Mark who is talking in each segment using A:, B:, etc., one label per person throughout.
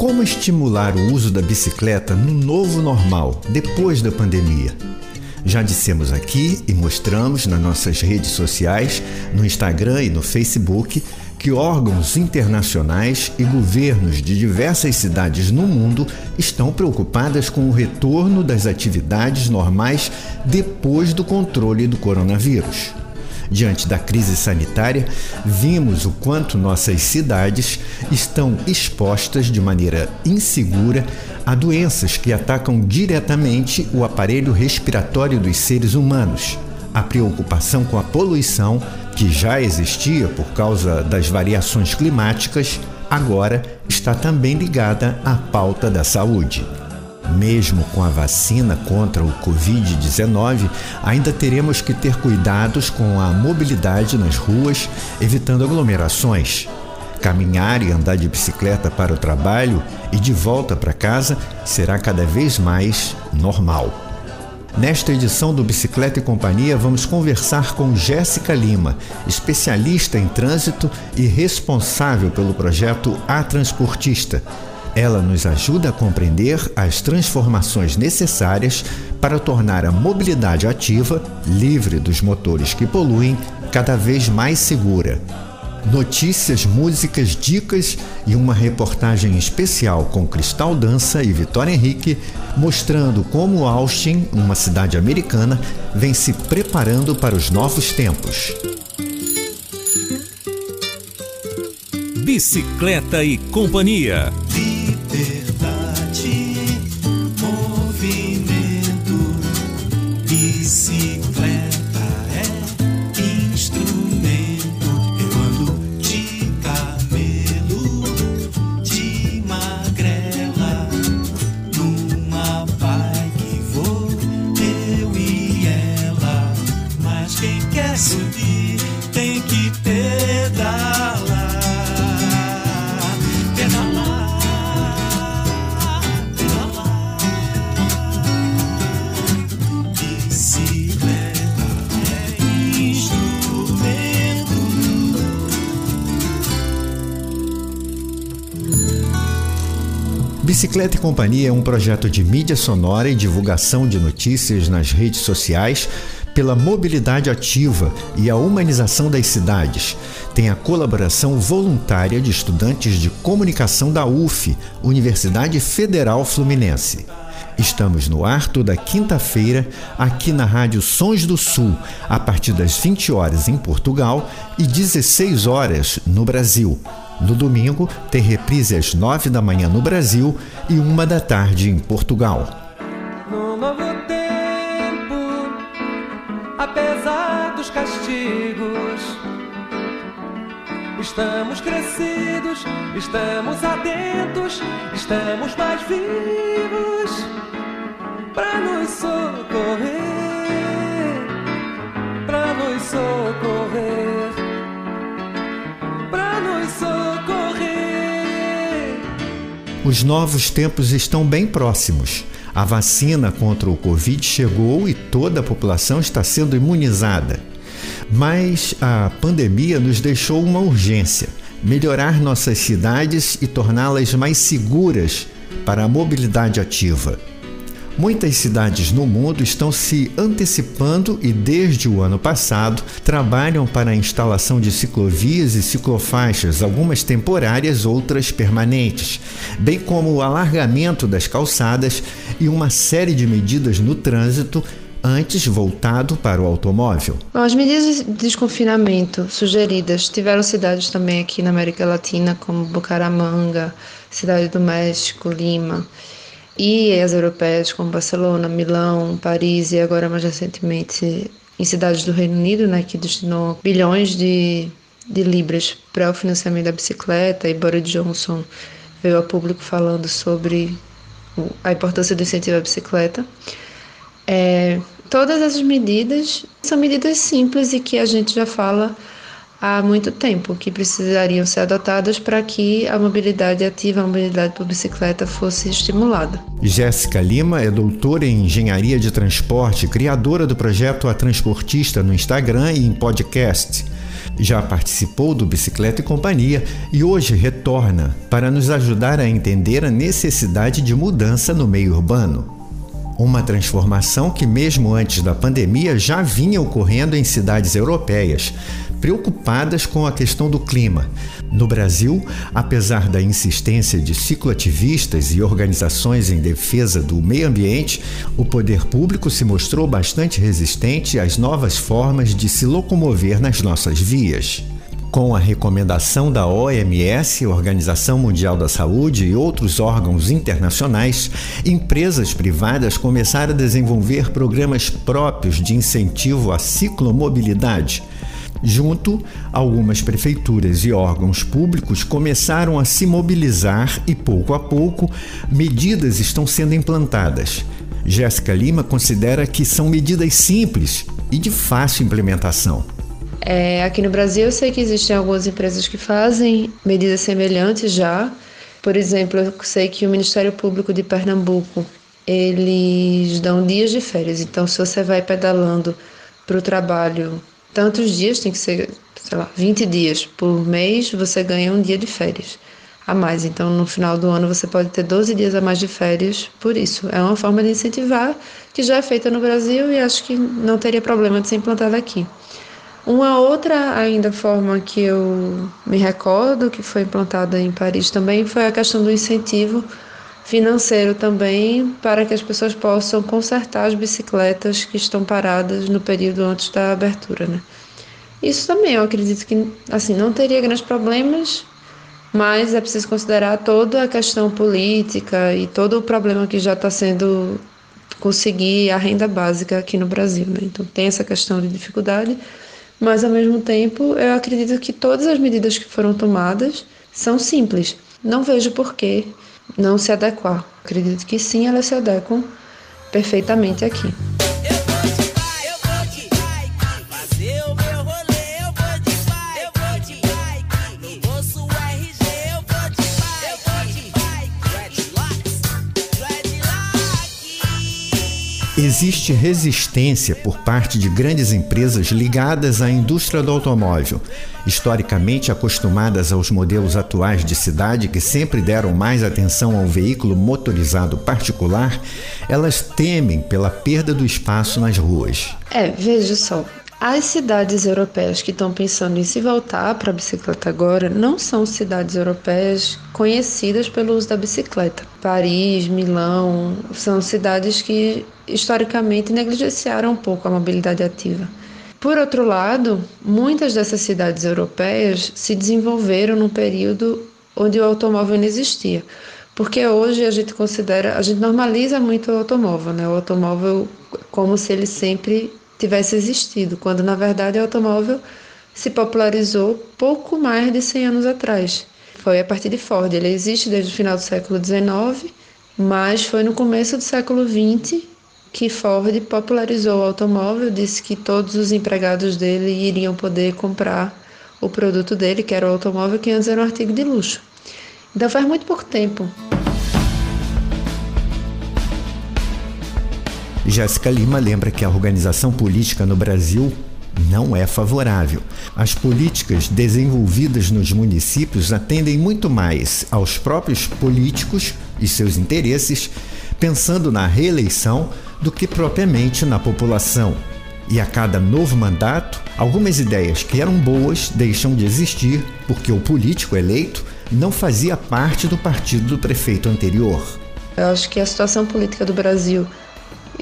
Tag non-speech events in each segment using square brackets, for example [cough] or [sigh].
A: Como estimular o uso da bicicleta no novo normal, depois da pandemia? Já dissemos aqui e mostramos nas nossas redes sociais, no Instagram e no Facebook, que órgãos internacionais e governos de diversas cidades no mundo estão preocupadas com o retorno das atividades normais depois do controle do coronavírus. Diante da crise sanitária, vimos o quanto nossas cidades estão expostas de maneira insegura a doenças que atacam diretamente o aparelho respiratório dos seres humanos. A preocupação com a poluição, que já existia por causa das variações climáticas, agora está também ligada à pauta da saúde. Mesmo com a vacina contra o Covid-19, ainda teremos que ter cuidados com a mobilidade nas ruas, evitando aglomerações. Caminhar e andar de bicicleta para o trabalho e de volta para casa será cada vez mais normal. Nesta edição do Bicicleta e Companhia, vamos conversar com Jéssica Lima, especialista em trânsito e responsável pelo projeto A Transportista ela nos ajuda a compreender as transformações necessárias para tornar a mobilidade ativa, livre dos motores que poluem, cada vez mais segura. Notícias, músicas, dicas e uma reportagem especial com Cristal Dança e Vitória Henrique, mostrando como Austin, uma cidade americana, vem se preparando para os novos tempos.
B: Bicicleta e Companhia.
A: Bicicleta e Companhia é um projeto de mídia sonora e divulgação de notícias nas redes sociais pela mobilidade ativa e a humanização das cidades. Tem a colaboração voluntária de estudantes de comunicação da UF, Universidade Federal Fluminense. Estamos no ar toda quinta-feira, aqui na Rádio Sons do Sul, a partir das 20 horas em Portugal e 16 horas no Brasil. No domingo, tem reprise às nove da manhã no Brasil e uma da tarde em Portugal.
C: No novo tempo, apesar dos castigos, estamos crescidos, estamos atentos, estamos mais vivos para nos socorrer, para nos socorrer.
A: Os novos tempos estão bem próximos. A vacina contra o Covid chegou e toda a população está sendo imunizada. Mas a pandemia nos deixou uma urgência: melhorar nossas cidades e torná-las mais seguras para a mobilidade ativa. Muitas cidades no mundo estão se antecipando e, desde o ano passado, trabalham para a instalação de ciclovias e ciclofaixas, algumas temporárias, outras permanentes, bem como o alargamento das calçadas e uma série de medidas no trânsito antes voltado para o automóvel.
D: As medidas de desconfinamento sugeridas tiveram cidades também aqui na América Latina, como Bucaramanga, Cidade do México, Lima e as europeias como Barcelona, Milão, Paris e agora mais recentemente em cidades do Reino Unido, né, que destinou bilhões de, de libras para o financiamento da bicicleta e Boris Johnson veio a público falando sobre a importância do incentivo à bicicleta. É, todas essas medidas são medidas simples e que a gente já fala há muito tempo, que precisariam ser adotadas para que a mobilidade ativa, a mobilidade por bicicleta fosse estimulada.
A: Jéssica Lima é doutora em engenharia de transporte, criadora do projeto A Transportista no Instagram e em podcast. Já participou do Bicicleta e Companhia e hoje retorna para nos ajudar a entender a necessidade de mudança no meio urbano. Uma transformação que, mesmo antes da pandemia, já vinha ocorrendo em cidades europeias, preocupadas com a questão do clima. No Brasil, apesar da insistência de cicloativistas e organizações em defesa do meio ambiente, o poder público se mostrou bastante resistente às novas formas de se locomover nas nossas vias. Com a recomendação da OMS, Organização Mundial da Saúde e outros órgãos internacionais, empresas privadas começaram a desenvolver programas próprios de incentivo à ciclomobilidade. Junto, algumas prefeituras e órgãos públicos começaram a se mobilizar e, pouco a pouco, medidas estão sendo implantadas. Jéssica Lima considera que são medidas simples e de fácil implementação.
D: É, aqui no Brasil eu sei que existem algumas empresas que fazem medidas semelhantes já. Por exemplo, eu sei que o Ministério Público de Pernambuco eles dão dias de férias. Então, se você vai pedalando para o trabalho tantos dias, tem que ser, sei lá, 20 dias por mês, você ganha um dia de férias a mais. Então, no final do ano, você pode ter 12 dias a mais de férias por isso. É uma forma de incentivar que já é feita no Brasil e acho que não teria problema de ser implantada aqui. Uma outra ainda forma que eu me recordo que foi implantada em Paris também foi a questão do incentivo financeiro também para que as pessoas possam consertar as bicicletas que estão paradas no período antes da abertura, né? Isso também eu acredito que assim não teria grandes problemas, mas é preciso considerar toda a questão política e todo o problema que já está sendo conseguir a renda básica aqui no Brasil, né? Então tem essa questão de dificuldade mas ao mesmo tempo eu acredito que todas as medidas que foram tomadas são simples. Não vejo por que não se adequar. Acredito que sim, elas se adequam perfeitamente aqui.
A: Existe resistência por parte de grandes empresas ligadas à indústria do automóvel, historicamente acostumadas aos modelos atuais de cidade que sempre deram mais atenção ao veículo motorizado particular, elas temem pela perda do espaço nas ruas.
D: É, veja só, as cidades europeias que estão pensando em se voltar para a bicicleta agora não são cidades europeias conhecidas pelo uso da bicicleta. Paris, Milão, são cidades que historicamente negligenciaram um pouco a mobilidade ativa. Por outro lado, muitas dessas cidades europeias se desenvolveram num período onde o automóvel não existia. Porque hoje a gente considera, a gente normaliza muito o automóvel, né? O automóvel como se ele sempre tivesse existido, quando na verdade o automóvel se popularizou pouco mais de 100 anos atrás. Foi a partir de Ford. Ele existe desde o final do século XIX, mas foi no começo do século XX que Ford popularizou o automóvel, disse que todos os empregados dele iriam poder comprar o produto dele, que era o automóvel, que antes era um artigo de luxo. Então faz muito pouco tempo.
A: Jéssica Lima lembra que a organização política no Brasil não é favorável. As políticas desenvolvidas nos municípios atendem muito mais aos próprios políticos e seus interesses, pensando na reeleição, do que propriamente na população. E a cada novo mandato, algumas ideias que eram boas deixam de existir porque o político eleito não fazia parte do partido do prefeito anterior.
D: Eu acho que a situação política do Brasil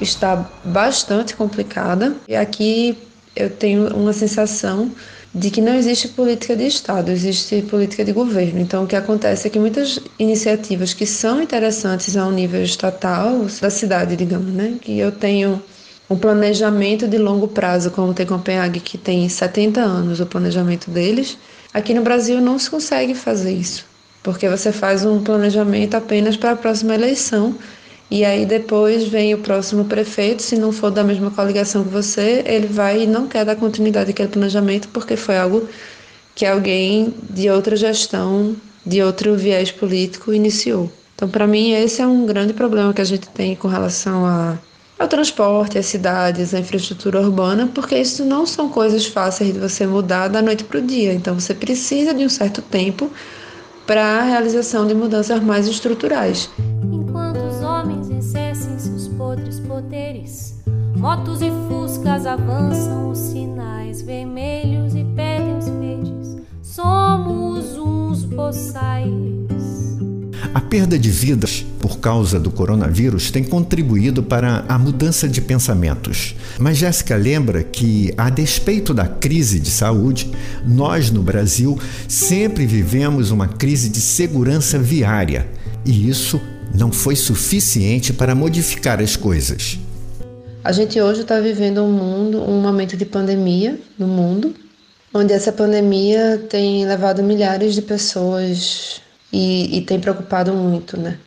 D: está bastante complicada. E aqui eu tenho uma sensação de que não existe política de Estado, existe política de governo. Então, o que acontece é que muitas iniciativas que são interessantes ao nível estatal, da cidade, digamos, né? Que eu tenho um planejamento de longo prazo, como tem Copenhague, que tem 70 anos o planejamento deles. Aqui no Brasil não se consegue fazer isso, porque você faz um planejamento apenas para a próxima eleição e aí depois vem o próximo prefeito, se não for da mesma coligação que você, ele vai e não quer dar continuidade àquele planejamento porque foi algo que alguém de outra gestão, de outro viés político iniciou. Então, para mim, esse é um grande problema que a gente tem com relação a, é o transporte, as cidades, a infraestrutura urbana, porque isso não são coisas fáceis de você mudar da noite para o dia. Então você precisa de um certo tempo para a realização de mudanças mais estruturais.
E: Motos e fuscas avançam os sinais vermelhos e pedem verdes. Somos uns boçais
A: a perda de vidas por causa do coronavírus tem contribuído para a mudança de pensamentos. Mas Jéssica lembra que, a despeito da crise de saúde, nós no Brasil sempre vivemos uma crise de segurança viária e isso não foi suficiente para modificar as coisas.
D: A gente hoje está vivendo um mundo, um momento de pandemia no mundo, onde essa pandemia tem levado milhares de pessoas e, e tem preocupado muito, né?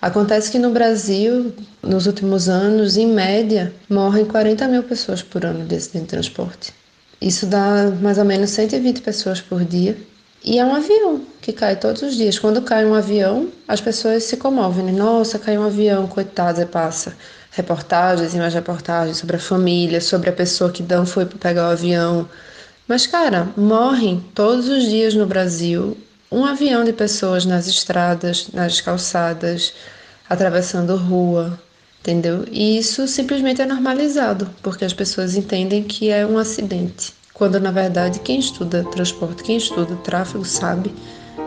D: Acontece que no Brasil, nos últimos anos, em média, morrem 40 mil pessoas por ano de acidente de transporte. Isso dá mais ou menos 120 pessoas por dia. E é um avião que cai todos os dias. Quando cai um avião, as pessoas se comovem. Né? Nossa, caiu um avião, coitado, passa reportagens e mais reportagens sobre a família, sobre a pessoa que não foi para pegar o avião. Mas, cara, morrem todos os dias no Brasil um avião de pessoas nas estradas, nas calçadas, atravessando rua, entendeu? E isso simplesmente é normalizado, porque as pessoas entendem que é um acidente, quando na verdade quem estuda transporte, quem estuda tráfego sabe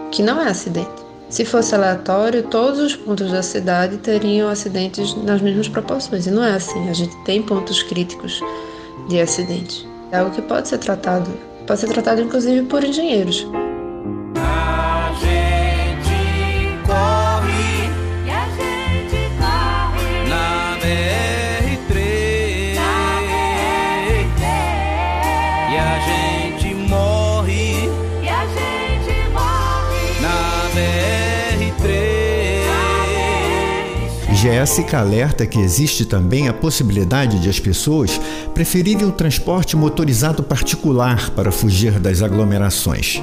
D: que não é acidente. Se fosse aleatório, todos os pontos da cidade teriam acidentes nas mesmas proporções, e não é assim. A gente tem pontos críticos de acidentes. É algo que pode ser tratado, pode ser tratado inclusive por engenheiros.
A: Jéssica alerta que existe também a possibilidade de as pessoas preferirem o transporte motorizado particular para fugir das aglomerações.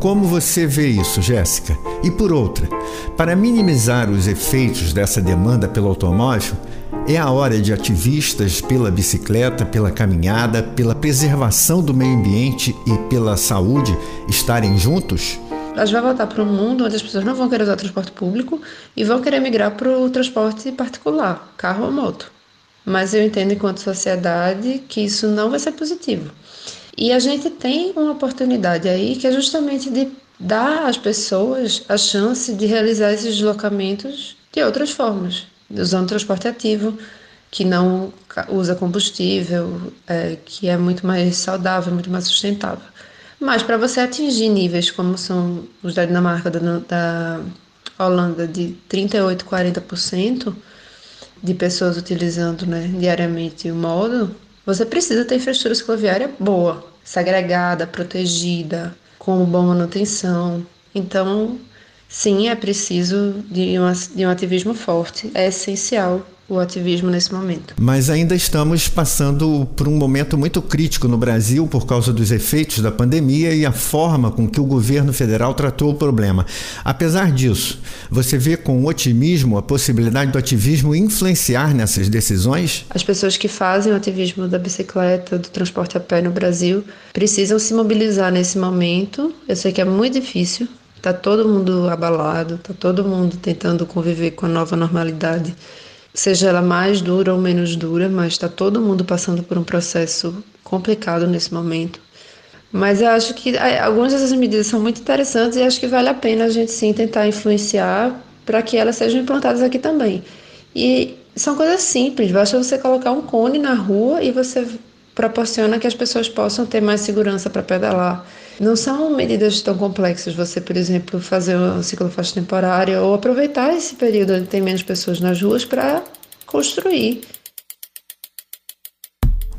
A: Como você vê isso, Jéssica? E por outra, para minimizar os efeitos dessa demanda pelo automóvel, é a hora de ativistas pela bicicleta, pela caminhada, pela preservação do meio ambiente e pela saúde estarem juntos?
D: A gente vai voltar para um mundo onde as pessoas não vão querer usar transporte público e vão querer migrar para o transporte particular, carro ou moto. Mas eu entendo, enquanto sociedade, que isso não vai ser positivo. E a gente tem uma oportunidade aí que é justamente de dar às pessoas a chance de realizar esses deslocamentos de outras formas, usando transporte ativo, que não usa combustível, é, que é muito mais saudável, muito mais sustentável. Mas para você atingir níveis como são os da Dinamarca, da, da Holanda, de 38%, 40% de pessoas utilizando né, diariamente o modo, você precisa ter infraestrutura cicloviária boa, segregada, protegida, com boa manutenção. Então, sim, é preciso de, de um ativismo forte, é essencial o ativismo nesse momento.
A: Mas ainda estamos passando por um momento muito crítico no Brasil por causa dos efeitos da pandemia e a forma com que o governo federal tratou o problema. Apesar disso, você vê com otimismo a possibilidade do ativismo influenciar nessas decisões?
D: As pessoas que fazem o ativismo da bicicleta, do transporte a pé no Brasil, precisam se mobilizar nesse momento. Eu sei que é muito difícil, Está todo mundo abalado, está todo mundo tentando conviver com a nova normalidade seja ela mais dura ou menos dura, mas está todo mundo passando por um processo complicado nesse momento. Mas eu acho que algumas dessas medidas são muito interessantes e acho que vale a pena a gente sim tentar influenciar para que elas sejam implantadas aqui também. E são coisas simples, basta você colocar um cone na rua e você proporciona que as pessoas possam ter mais segurança para pedalar. Não são medidas tão complexas, você, por exemplo, fazer uma ciclofaixa temporária ou aproveitar esse período onde tem menos pessoas nas ruas para construir.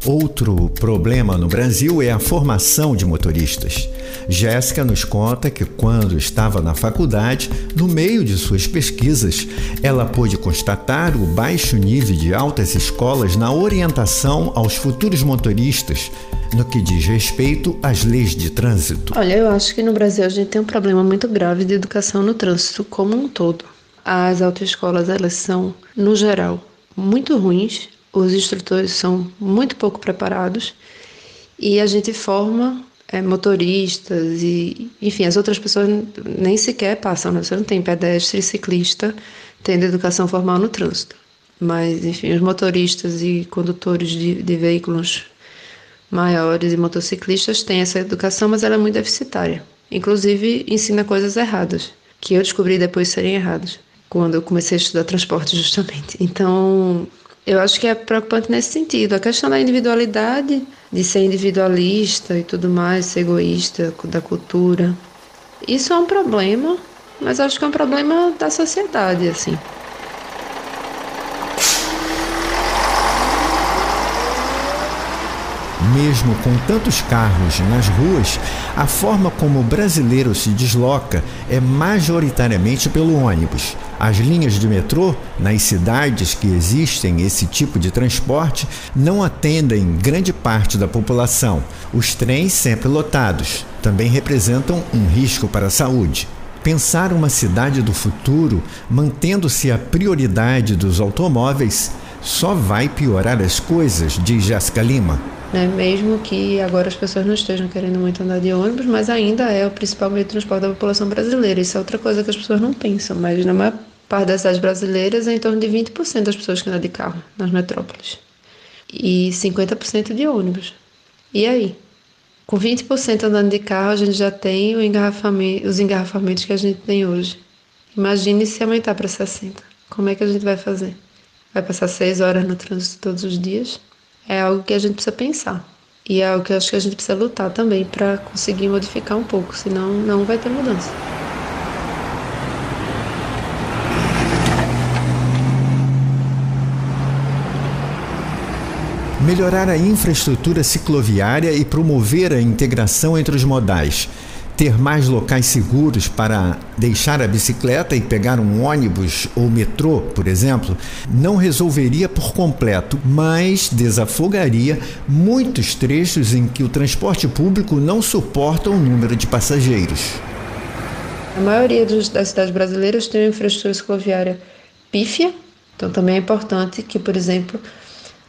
A: Outro problema no Brasil é a formação de motoristas. Jéssica nos conta que, quando estava na faculdade, no meio de suas pesquisas, ela pôde constatar o baixo nível de altas escolas na orientação aos futuros motoristas no que diz respeito às leis de trânsito.
D: Olha, eu acho que no Brasil a gente tem um problema muito grave de educação no trânsito como um todo. As autoescolas, elas são, no geral, muito ruins os instrutores são muito pouco preparados e a gente forma é, motoristas e, enfim, as outras pessoas nem sequer passam, né? Você não tem pedestre ciclista tendo educação formal no trânsito. Mas, enfim, os motoristas e condutores de, de veículos maiores e motociclistas têm essa educação, mas ela é muito deficitária. Inclusive, ensina coisas erradas, que eu descobri depois serem erradas, quando eu comecei a estudar transporte, [laughs] justamente. Então, eu acho que é preocupante nesse sentido. A questão da individualidade, de ser individualista e tudo mais, ser egoísta da cultura. Isso é um problema, mas acho que é um problema da sociedade, assim.
A: Mesmo com tantos carros nas ruas, a forma como o brasileiro se desloca é majoritariamente pelo ônibus. As linhas de metrô, nas cidades que existem esse tipo de transporte, não atendem grande parte da população. Os trens, sempre lotados, também representam um risco para a saúde. Pensar uma cidade do futuro, mantendo-se a prioridade dos automóveis, só vai piorar as coisas, diz Jéssica Lima
D: né? mesmo que agora as pessoas não estejam querendo muito andar de ônibus, mas ainda é o principal meio de transporte da população brasileira. Isso é outra coisa que as pessoas não pensam, mas na maior parte das cidades brasileiras é em torno de 20% das pessoas que andam de carro nas metrópoles e 50% de ônibus. E aí? Com 20% andando de carro, a gente já tem engarrafamento, os engarrafamentos que a gente tem hoje. Imagine se aumentar para 60%. Como é que a gente vai fazer? Vai passar seis horas no trânsito todos os dias? É algo que a gente precisa pensar. E é algo que eu acho que a gente precisa lutar também para conseguir modificar um pouco, senão não vai ter mudança.
A: Melhorar a infraestrutura cicloviária e promover a integração entre os modais ter mais locais seguros para deixar a bicicleta e pegar um ônibus ou metrô, por exemplo, não resolveria por completo, mas desafogaria muitos trechos em que o transporte público não suporta o número de passageiros.
D: A maioria das cidades brasileiras tem uma infraestrutura cicloviária pífia, então também é importante que, por exemplo,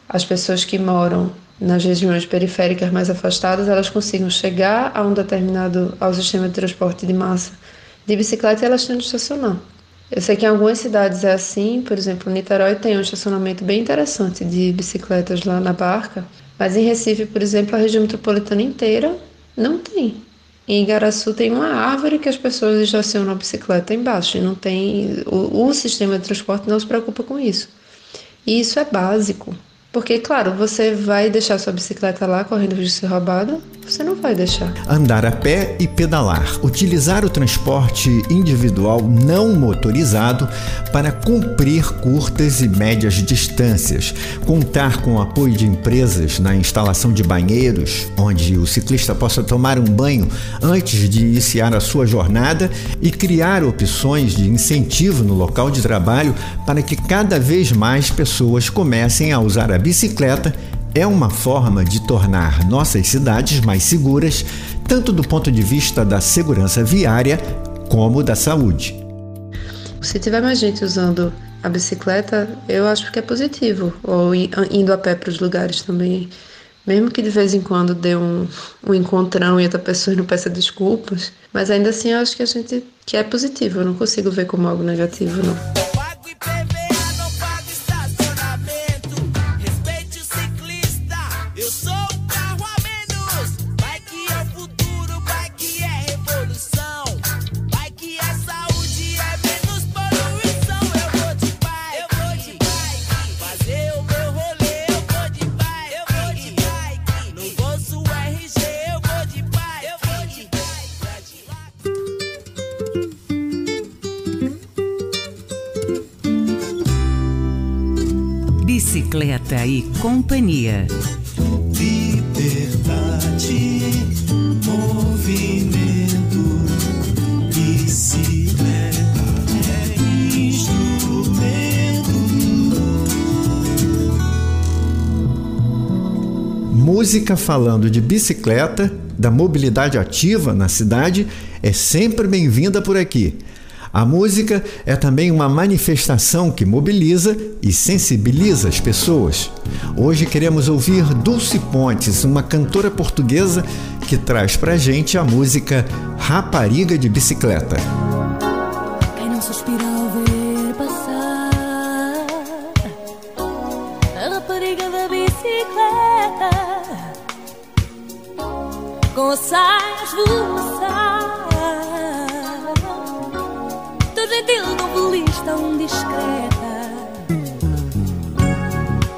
D: as pessoas que moram nas regiões periféricas mais afastadas, elas consigam chegar a um determinado ao sistema de transporte de massa de bicicleta e elas têm de estacionar. Eu sei que em algumas cidades é assim, por exemplo, Niterói tem um estacionamento bem interessante de bicicletas lá na Barca, mas em Recife, por exemplo, a região metropolitana inteira não tem. Em Igaraçu tem uma árvore que as pessoas estacionam a bicicleta embaixo e não tem o, o sistema de transporte não se preocupa com isso. E isso é básico. Porque, claro, você vai deixar sua bicicleta lá correndo risco de ser roubada? Você não vai deixar.
A: Andar a pé e pedalar. Utilizar o transporte individual não motorizado para cumprir curtas e médias distâncias. Contar com o apoio de empresas na instalação de banheiros, onde o ciclista possa tomar um banho antes de iniciar a sua jornada e criar opções de incentivo no local de trabalho para que cada vez mais pessoas comecem a usar a bicicleta é uma forma de tornar nossas cidades mais seguras, tanto do ponto de vista da segurança viária como da saúde.
D: Se tiver mais gente usando a bicicleta, eu acho que é positivo, ou indo a pé para os lugares também. Mesmo que de vez em quando dê um, um encontrão e outra pessoa não peça desculpas, mas ainda assim eu acho que a gente que é positivo, eu não consigo ver como algo negativo não.
B: E Companhia. Liberdade, movimento,
A: bicicleta é instrumento. Música falando de bicicleta, da mobilidade ativa na cidade, é sempre bem-vinda por aqui. A música é também uma manifestação que mobiliza e sensibiliza as pessoas. Hoje queremos ouvir Dulce Pontes, uma cantora portuguesa que traz pra gente a música Rapariga de Bicicleta.
E: Quem não suspira ao ver passar a rapariga da bicicleta com a saia a discreta.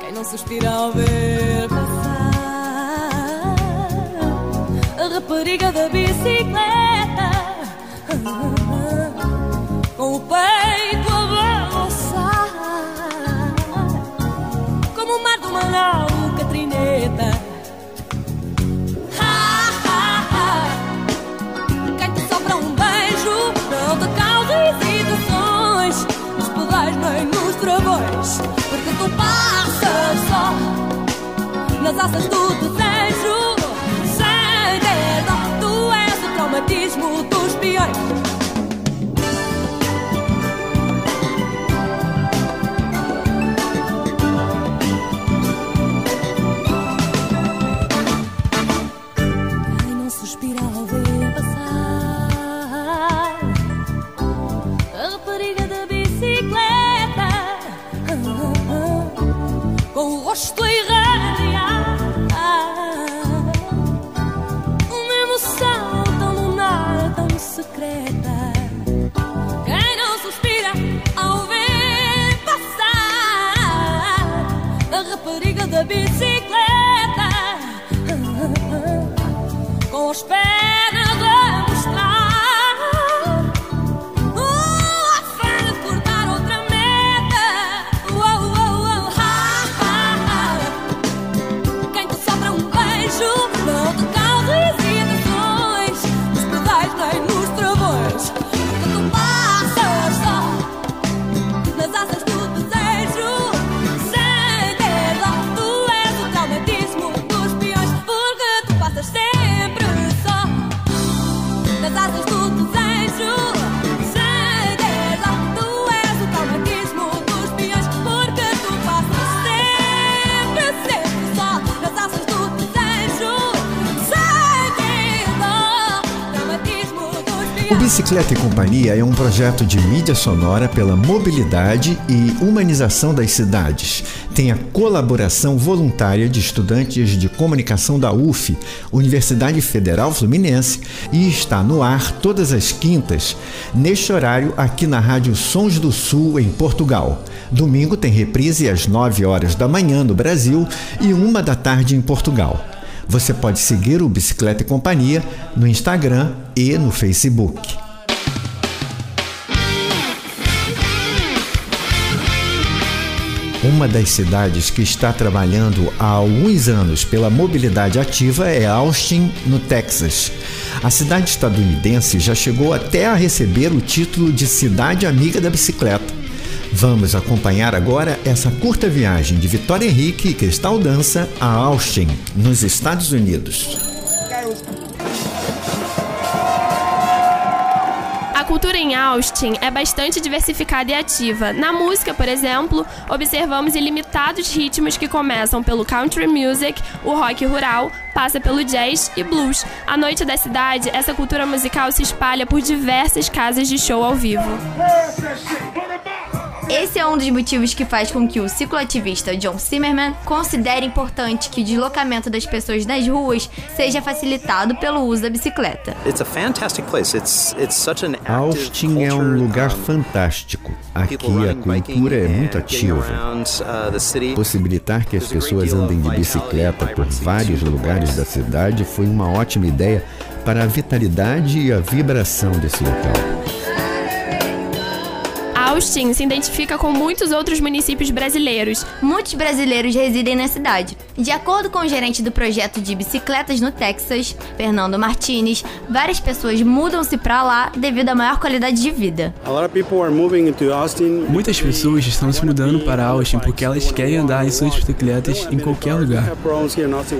E: Quem não suspira ao ver passar a rapariga da bicicleta com o peito só nas asas rapariga da bicicleta com as pernas
A: Bicicleta e Companhia é um projeto de mídia sonora pela mobilidade e humanização das cidades. Tem a colaboração voluntária de estudantes de comunicação da UF, Universidade Federal Fluminense, e está no ar todas as quintas, neste horário aqui na Rádio Sons do Sul, em Portugal. Domingo tem reprise às 9 horas da manhã no Brasil e uma da tarde em Portugal. Você pode seguir o Bicicleta e Companhia no Instagram e no Facebook. Uma das cidades que está trabalhando há alguns anos pela mobilidade ativa é Austin, no Texas. A cidade estadunidense já chegou até a receber o título de Cidade Amiga da Bicicleta. Vamos acompanhar agora essa curta viagem de Vitória Henrique e Cristal Dança a Austin, nos Estados Unidos.
F: Cultura em Austin é bastante diversificada e ativa. Na música, por exemplo, observamos ilimitados ritmos que começam pelo country music, o rock rural, passa pelo jazz e blues. À noite da cidade, essa cultura musical se espalha por diversas casas de show ao vivo.
G: Esse é um dos motivos que faz com que o cicloativista John Zimmerman considere importante que o deslocamento das pessoas nas ruas seja facilitado pelo uso da bicicleta.
H: It's a fantastic place. It's it's such an active
A: Austin é um lugar fantástico. Aqui a cultura é muito ativa.
H: uh.
A: Possibilitar que as pessoas andem de bicicleta por vários lugares da cidade foi uma ótima ideia para a vitalidade e a vibração desse local.
F: Austin se identifica com muitos outros municípios brasileiros.
G: Muitos brasileiros residem na cidade. De acordo com o gerente do projeto de bicicletas no Texas, Fernando Martinez, várias pessoas mudam-se para lá devido à maior qualidade de vida.
I: Muitas pessoas estão se mudando para Austin porque elas querem andar em suas bicicletas em qualquer lugar.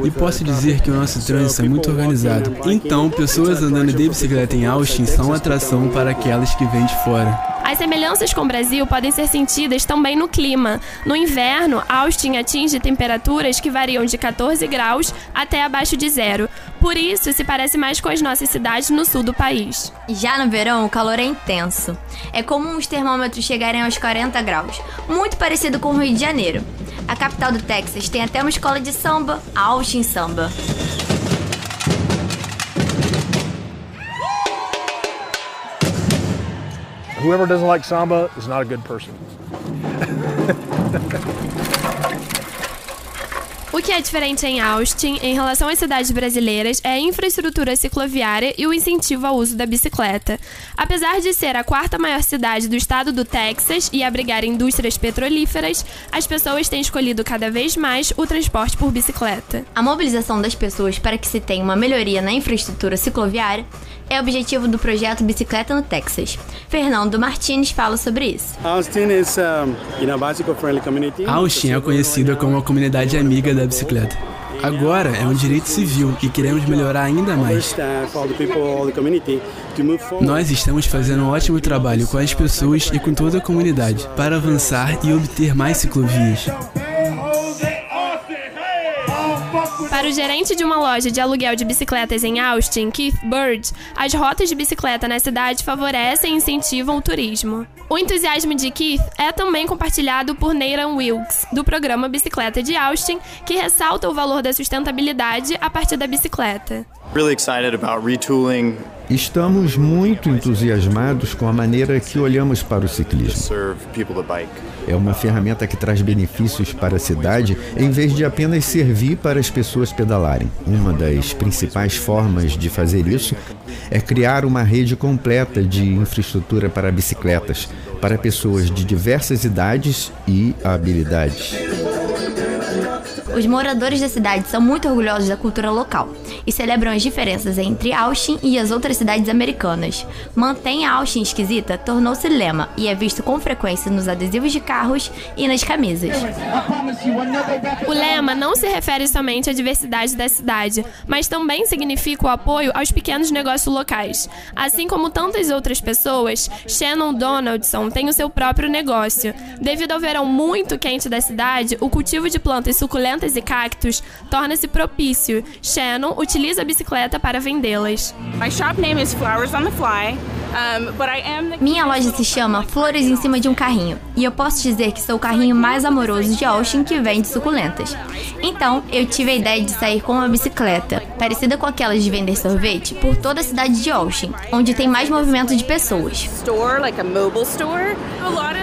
I: E posso dizer que o nosso trânsito é muito organizado. Então, pessoas andando de bicicleta em Austin são atração para aquelas que vêm de fora.
F: As semelhanças com o Brasil podem ser sentidas também no clima. No inverno, Austin atinge temperaturas que variam de 14 graus até abaixo de zero. Por isso, se parece mais com as nossas cidades no sul do país.
G: Já no verão, o calor é intenso. É comum os termômetros chegarem aos 40 graus, muito parecido com o Rio de Janeiro. A capital do Texas tem até uma escola de samba, Austin Samba.
J: Whoever doesn't like samba is not a good person. [laughs]
F: O que é diferente em Austin em relação às cidades brasileiras é a infraestrutura cicloviária e o incentivo ao uso da bicicleta. Apesar de ser a quarta maior cidade do estado do Texas e abrigar indústrias petrolíferas, as pessoas têm escolhido cada vez mais o transporte por bicicleta.
G: A mobilização das pessoas para que se tenha uma melhoria na infraestrutura cicloviária é objetivo do projeto Bicicleta no Texas. Fernando Martins fala sobre isso.
I: Austin é conhecida como uma comunidade amiga da bicicleta. Agora é um direito civil e queremos melhorar ainda mais. Nós estamos fazendo um ótimo trabalho com as pessoas e com toda a comunidade para avançar e obter mais ciclovias.
F: Para o gerente de uma loja de aluguel de bicicletas em Austin, Keith Bird, as rotas de bicicleta na cidade favorecem e incentivam o turismo. O entusiasmo de Keith é também compartilhado por Nathan Wilkes, do programa Bicicleta de Austin, que ressalta o valor da sustentabilidade a partir da bicicleta.
A: Estamos muito entusiasmados com a maneira que olhamos para o ciclismo. É uma ferramenta que traz benefícios para a cidade em vez de apenas servir para as pessoas pedalarem. Uma das principais formas de fazer isso é criar uma rede completa de infraestrutura para bicicletas, para pessoas de diversas idades e habilidades.
G: Os moradores da cidade são muito orgulhosos da cultura local e celebram as diferenças entre Austin e as outras cidades americanas. Mantém Austin esquisita tornou-se lema e é visto com frequência nos adesivos de carros e nas camisas.
F: O lema não se refere somente à diversidade da cidade, mas também significa o apoio aos pequenos negócios locais. Assim como tantas outras pessoas, Shannon Donaldson tem o seu próprio negócio. Devido ao verão muito quente da cidade, o cultivo de plantas suculentas e cactos torna-se propício. Shannon utiliza a bicicleta para vendê-las.
G: Minha loja se chama Flores em cima de um carrinho, e eu posso dizer que sou o carrinho mais amoroso de Austin que vende suculentas. Então, eu tive a ideia de sair com uma bicicleta, parecida com aquelas de vender sorvete, por toda a cidade de Austin, onde tem mais movimento de pessoas.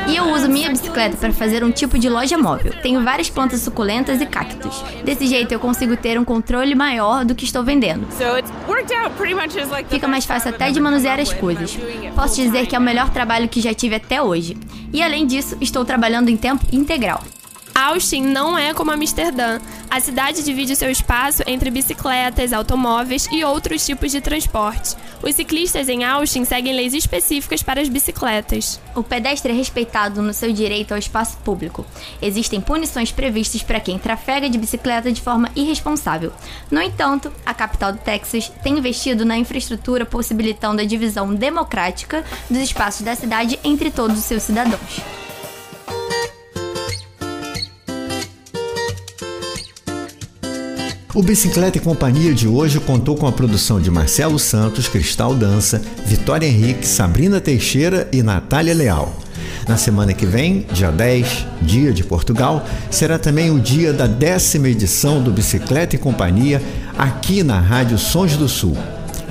G: E eu uso minha bicicleta para fazer um tipo de loja móvel. Tenho várias plantas suculentas e cactos Desse jeito eu consigo ter um controle maior do que estou vendendo. Fica mais fácil até de manusear as coisas. Posso dizer que é o melhor trabalho que já tive até hoje. E além disso, estou trabalhando em tempo integral.
F: Austin não é como Amsterdã. A cidade divide seu espaço entre bicicletas, automóveis e outros tipos de transporte. Os ciclistas em Austin seguem leis específicas para as bicicletas.
G: O pedestre é respeitado no seu direito ao espaço público. Existem punições previstas para quem trafega de bicicleta de forma irresponsável. No entanto, a capital do Texas tem investido na infraestrutura possibilitando a divisão democrática dos espaços da cidade entre todos os seus cidadãos.
A: O Bicicleta e Companhia de hoje contou com a produção de Marcelo Santos, Cristal Dança, Vitória Henrique, Sabrina Teixeira e Natália Leal. Na semana que vem, dia 10, dia de Portugal, será também o dia da décima edição do Bicicleta e Companhia aqui na Rádio Sons do Sul.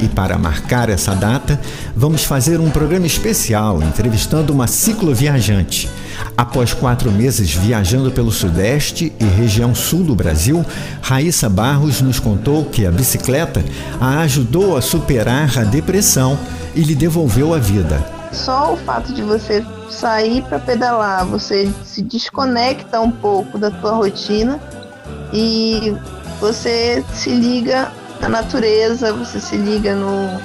A: E para marcar essa data, vamos fazer um programa especial entrevistando uma cicloviajante. Após quatro meses viajando pelo Sudeste e região sul do Brasil, Raíssa Barros nos contou que a bicicleta a ajudou a superar a depressão e lhe devolveu a vida.
K: Só o fato de você sair para pedalar, você se desconecta um pouco da tua rotina e você se liga à natureza, você se liga no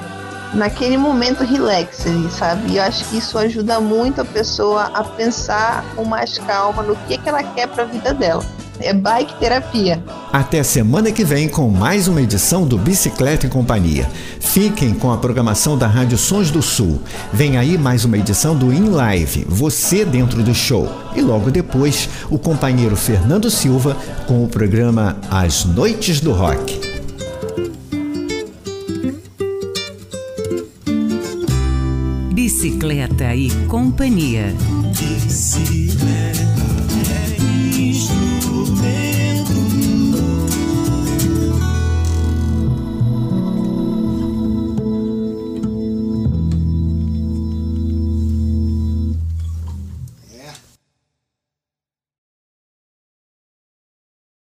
K: naquele momento relax, sabe? E eu acho que isso ajuda muito a pessoa a pensar com mais calma no que, que ela quer para a vida dela. É bike terapia.
A: Até semana que vem com mais uma edição do Bicicleta em Companhia. Fiquem com a programação da Rádio Sons do Sul. Vem aí mais uma edição do In Live, você dentro do show. E logo depois, o companheiro Fernando Silva com o programa As Noites do Rock.
B: Bicicleta e Companhia. Bicicleta.